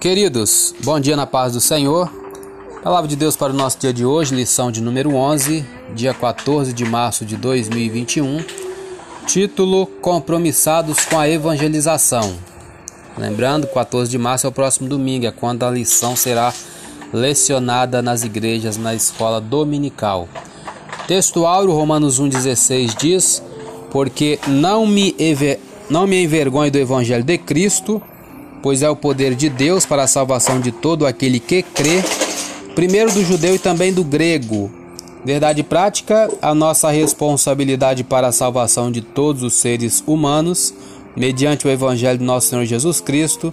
Queridos, bom dia na paz do Senhor. Palavra de Deus para o nosso dia de hoje, lição de número 11, dia 14 de março de 2021. Título: Compromissados com a evangelização. Lembrando, 14 de março é o próximo domingo, é quando a lição será lecionada nas igrejas na escola dominical. Texto áureo, Romanos 1,16 diz: Porque não me, não me envergonhe do evangelho de Cristo pois é o poder de Deus para a salvação de todo aquele que crê, primeiro do judeu e também do grego. Verdade prática, a nossa responsabilidade para a salvação de todos os seres humanos, mediante o Evangelho do nosso Senhor Jesus Cristo,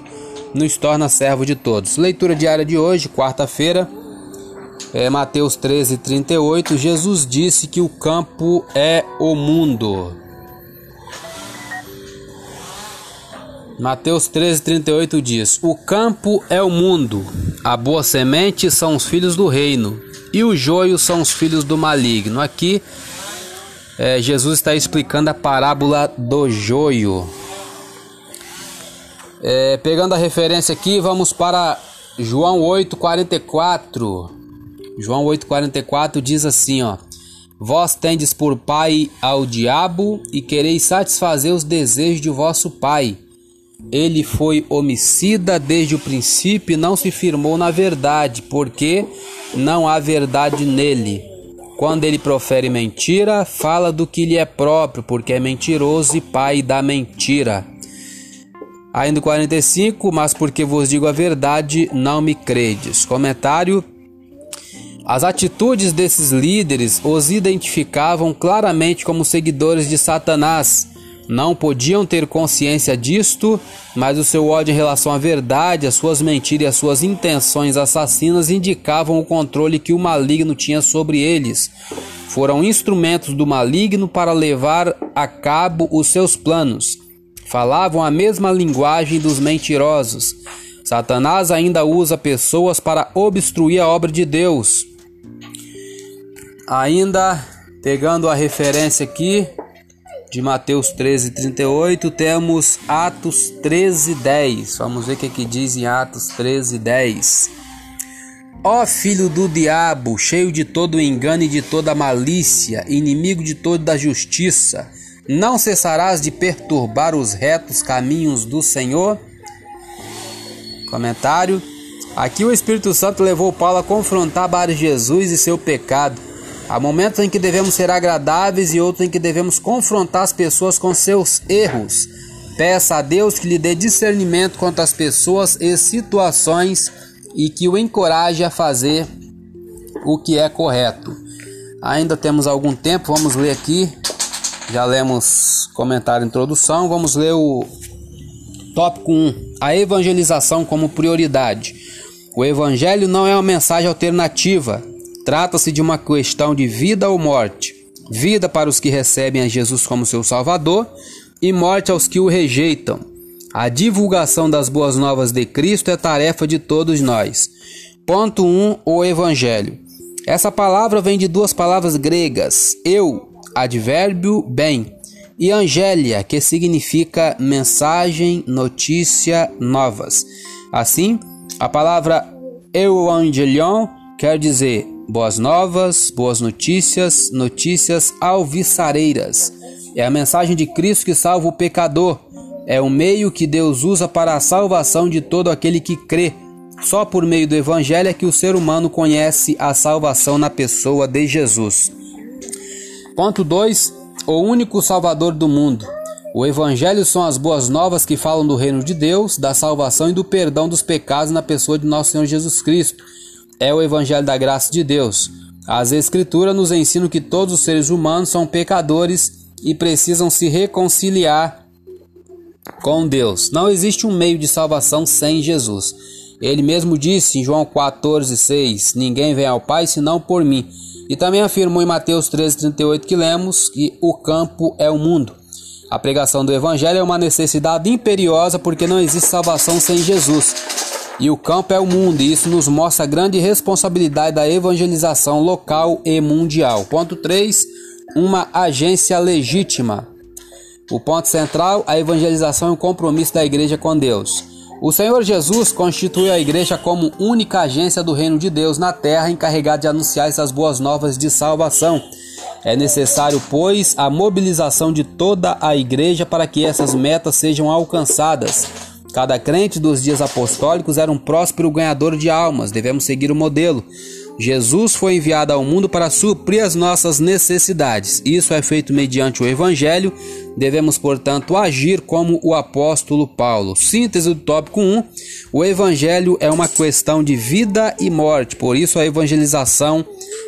nos torna servo de todos. Leitura diária de hoje, quarta-feira, é Mateus 13, 38. Jesus disse que o campo é o mundo. Mateus 13,38 diz: O campo é o mundo, a boa semente são os filhos do reino, e o joio são os filhos do maligno. Aqui, é, Jesus está explicando a parábola do joio. É, pegando a referência aqui, vamos para João 8,44. João 8,44 diz assim: ó. Vós tendes por pai ao diabo e quereis satisfazer os desejos de vosso pai. Ele foi homicida desde o princípio e não se firmou na verdade, porque não há verdade nele. Quando ele profere mentira, fala do que lhe é próprio, porque é mentiroso e pai da mentira. Ainda 45, mas porque vos digo a verdade, não me credes. Comentário: As atitudes desses líderes os identificavam claramente como seguidores de Satanás não podiam ter consciência disto, mas o seu ódio em relação à verdade, as suas mentiras e as suas intenções assassinas indicavam o controle que o maligno tinha sobre eles. Foram instrumentos do maligno para levar a cabo os seus planos. Falavam a mesma linguagem dos mentirosos. Satanás ainda usa pessoas para obstruir a obra de Deus. Ainda pegando a referência aqui, de Mateus 13, 38, temos Atos 13, 10. Vamos ver o que, que diz em Atos 13, 10. Ó filho do diabo, cheio de todo engano e de toda malícia, inimigo de toda a justiça, não cessarás de perturbar os retos caminhos do Senhor? Comentário. Aqui o Espírito Santo levou Paulo a confrontar Bar Jesus e seu pecado Há momentos em que devemos ser agradáveis e outros em que devemos confrontar as pessoas com seus erros. Peça a Deus que lhe dê discernimento quanto às pessoas e situações e que o encoraje a fazer o que é correto. Ainda temos algum tempo, vamos ler aqui. Já lemos comentário introdução, vamos ler o tópico 1, a evangelização como prioridade. O evangelho não é uma mensagem alternativa, Trata-se de uma questão de vida ou morte. Vida para os que recebem a Jesus como seu Salvador e morte aos que o rejeitam. A divulgação das boas novas de Cristo é tarefa de todos nós. Ponto 1. Um, o Evangelho. Essa palavra vem de duas palavras gregas: eu, advérbio bem, e angélia, que significa mensagem, notícia, novas. Assim, a palavra euangelion quer dizer Boas novas, boas notícias, notícias alviçareiras. É a mensagem de Cristo que salva o pecador. É o meio que Deus usa para a salvação de todo aquele que crê. Só por meio do Evangelho é que o ser humano conhece a salvação na pessoa de Jesus. Ponto 2. O único Salvador do mundo. O Evangelho são as boas novas que falam do reino de Deus, da salvação e do perdão dos pecados na pessoa de nosso Senhor Jesus Cristo é o Evangelho da graça de Deus. As Escrituras nos ensinam que todos os seres humanos são pecadores e precisam se reconciliar com Deus. Não existe um meio de salvação sem Jesus. Ele mesmo disse em João 14,6: Ninguém vem ao Pai senão por mim. E também afirmou em Mateus 13,38 que lemos que o campo é o mundo. A pregação do Evangelho é uma necessidade imperiosa porque não existe salvação sem Jesus. E o campo é o mundo, e isso nos mostra a grande responsabilidade da evangelização local e mundial. Ponto 3. Uma agência legítima. O ponto central, a evangelização e o compromisso da igreja com Deus. O Senhor Jesus constituiu a igreja como única agência do reino de Deus na terra, encarregada de anunciar essas boas novas de salvação. É necessário, pois, a mobilização de toda a igreja para que essas metas sejam alcançadas. Cada crente dos dias apostólicos era um próspero ganhador de almas, devemos seguir o modelo. Jesus foi enviado ao mundo para suprir as nossas necessidades. Isso é feito mediante o Evangelho. Devemos, portanto, agir como o apóstolo Paulo. Síntese do tópico 1: O Evangelho é uma questão de vida e morte, por isso a evangelização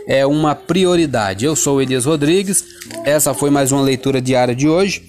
é uma prioridade. Eu sou Elias Rodrigues, essa foi mais uma leitura diária de hoje.